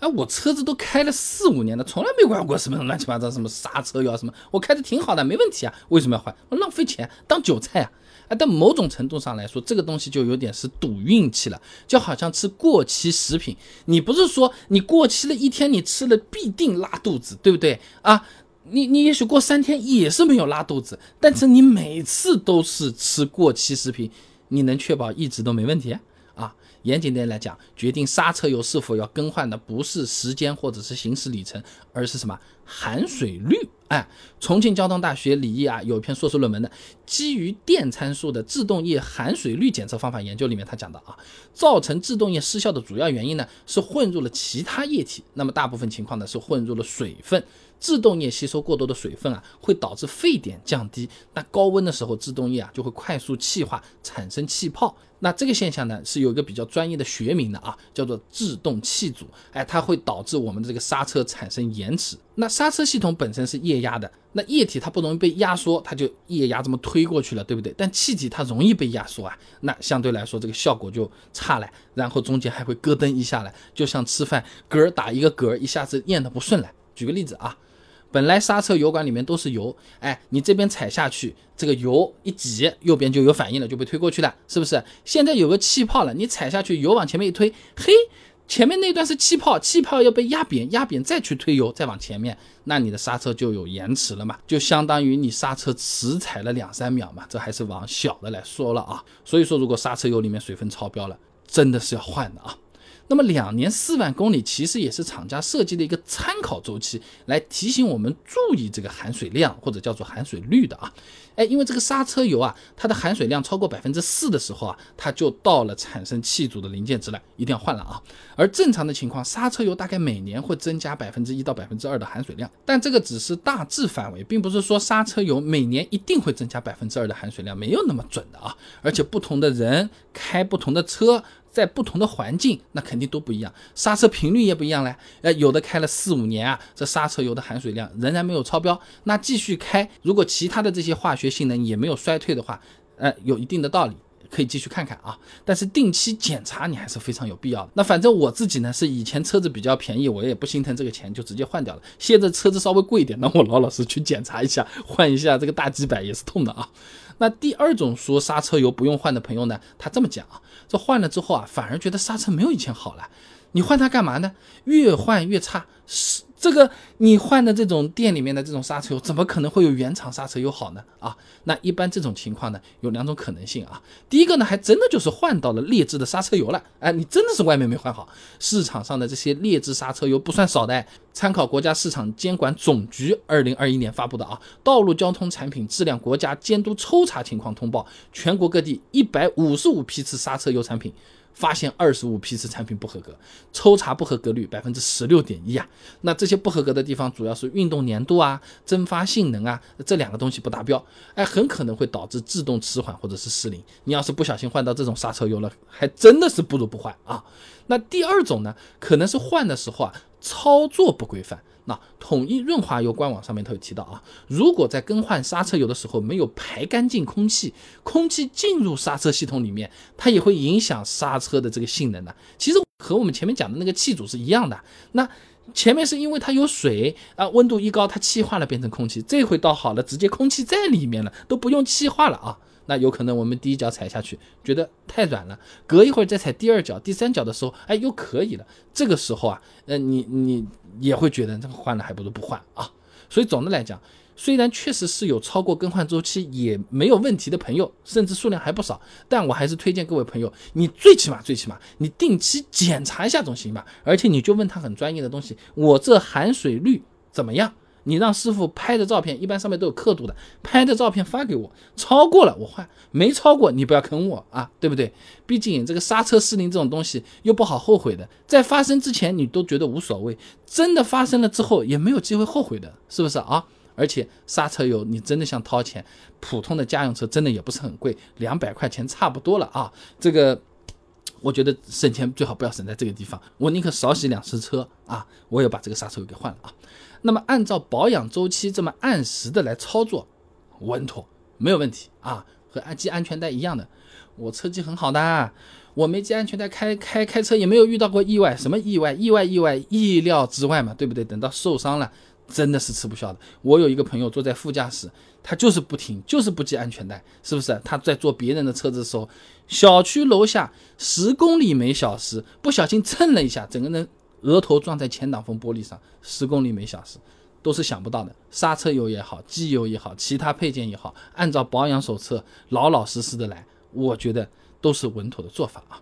哎，我车子都开了四五年了，从来没管过什么乱七八糟什么刹车油什么，我开的挺好的，没问题啊，为什么要换？我浪费钱当韭菜啊！啊，但某种程度上来说，这个东西就有点是赌运气了，就好像吃过期食品，你不是说你过期了一天你吃了必定拉肚子，对不对啊？你你也许过三天也是没有拉肚子，但是你每次都是吃过期食品，你能确保一直都没问题？严谨点来讲，决定刹车油是否要更换的不是时间或者是行驶里程，而是什么含水率？哎，重庆交通大学李毅啊有一篇硕士论文的，基于电参数的制动液含水率检测方法研究里面，他讲到啊，造成制动液失效的主要原因呢是混入了其他液体，那么大部分情况呢是混入了水分。制动液吸收过多的水分啊，会导致沸点降低。那高温的时候，制动液啊就会快速气化，产生气泡。那这个现象呢，是有一个比较专业的学名的啊，叫做制动气阻。哎，它会导致我们的这个刹车产生延迟。那刹车系统本身是液压的，那液体它不容易被压缩，它就液压这么推过去了，对不对？但气体它容易被压缩啊，那相对来说这个效果就差了。然后中间还会咯噔一下来，就像吃饭嗝打一个嗝，一下子咽得不顺了。举个例子啊。本来刹车油管里面都是油，哎，你这边踩下去，这个油一挤，右边就有反应了，就被推过去了，是不是？现在有个气泡了，你踩下去，油往前面一推，嘿，前面那段是气泡，气泡要被压扁，压扁再去推油，再往前面，那你的刹车就有延迟了嘛，就相当于你刹车迟踩了两三秒嘛，这还是往小的来说了啊。所以说，如果刹车油里面水分超标了，真的是要换的啊。那么两年四万公里其实也是厂家设计的一个参考周期，来提醒我们注意这个含水量或者叫做含水率的啊。哎，因为这个刹车油啊，它的含水量超过百分之四的时候啊，它就到了产生气阻的临界值了，一定要换了啊。而正常的情况，刹车油大概每年会增加百分之一到百分之二的含水量，但这个只是大致范围，并不是说刹车油每年一定会增加百分之二的含水量，没有那么准的啊。而且不同的人开不同的车。在不同的环境，那肯定都不一样，刹车频率也不一样嘞。呃，有的开了四五年啊，这刹车油的含水量仍然没有超标，那继续开，如果其他的这些化学性能也没有衰退的话，呃，有一定的道理，可以继续看看啊。但是定期检查你还是非常有必要的。那反正我自己呢，是以前车子比较便宜，我也不心疼这个钱，就直接换掉了。现在车子稍微贵一点，那我老老实去检查一下，换一下这个大几百也是痛的啊。那第二种说刹车油不用换的朋友呢，他这么讲啊，这换了之后啊，反而觉得刹车没有以前好了。你换它干嘛呢？越换越差。是这个你换的这种店里面的这种刹车油，怎么可能会有原厂刹车油好呢？啊，那一般这种情况呢，有两种可能性啊。第一个呢，还真的就是换到了劣质的刹车油了。哎，你真的是外面没换好。市场上的这些劣质刹车油不算少的。参考国家市场监管总局二零二一年发布的啊《道路交通产品质量国家监督抽查情况通报》，全国各地一百五十五批次刹车油产品。发现二十五批次产品不合格，抽查不合格率百分之十六点一啊。那这些不合格的地方主要是运动粘度啊、蒸发性能啊这两个东西不达标，哎，很可能会导致制动迟缓或者是失灵。你要是不小心换到这种刹车油了，还真的是不如不换啊。那第二种呢，可能是换的时候啊操作不规范。那统一润滑油官网上面它有提到啊，如果在更换刹车油的时候没有排干净空气，空气进入刹车系统里面，它也会影响刹车的这个性能的。其实和我们前面讲的那个气阻是一样的。那前面是因为它有水啊，温度一高它气化了变成空气，这回倒好了，直接空气在里面了，都不用气化了啊。那有可能我们第一脚踩下去觉得太软了，隔一会儿再踩第二脚、第三脚的时候，哎，又可以了。这个时候啊，呃，你你也会觉得这个换了还不如不换啊。所以总的来讲，虽然确实是有超过更换周期也没有问题的朋友，甚至数量还不少，但我还是推荐各位朋友，你最起码最起码你定期检查一下总行吧。而且你就问他很专业的东西，我这含水率怎么样？你让师傅拍的照片，一般上面都有刻度的，拍的照片发给我，超过了我换，没超过你不要坑我啊，对不对？毕竟这个刹车失灵这种东西又不好后悔的，在发生之前你都觉得无所谓，真的发生了之后也没有机会后悔的，是不是啊？而且刹车油你真的想掏钱，普通的家用车真的也不是很贵，两百块钱差不多了啊。这个我觉得省钱最好不要省在这个地方，我宁可少洗两次车啊，我也把这个刹车油给换了啊。那么按照保养周期这么按时的来操作，稳妥没有问题啊。和安系安全带一样的。我车技很好的，我没系安全带，开开开车也没有遇到过意外。什么意外？意外意外，意料之外嘛，对不对？等到受伤了，真的是吃不消的。我有一个朋友坐在副驾驶，他就是不停，就是不系安全带，是不是？他在坐别人的车子的时候，小区楼下十公里每小时，不小心蹭了一下，整个人额头撞在前挡风玻璃上，十公里每小时。都是想不到的，刹车油也好，机油也好，其他配件也好，按照保养手册老老实实的来，我觉得都是稳妥的做法啊。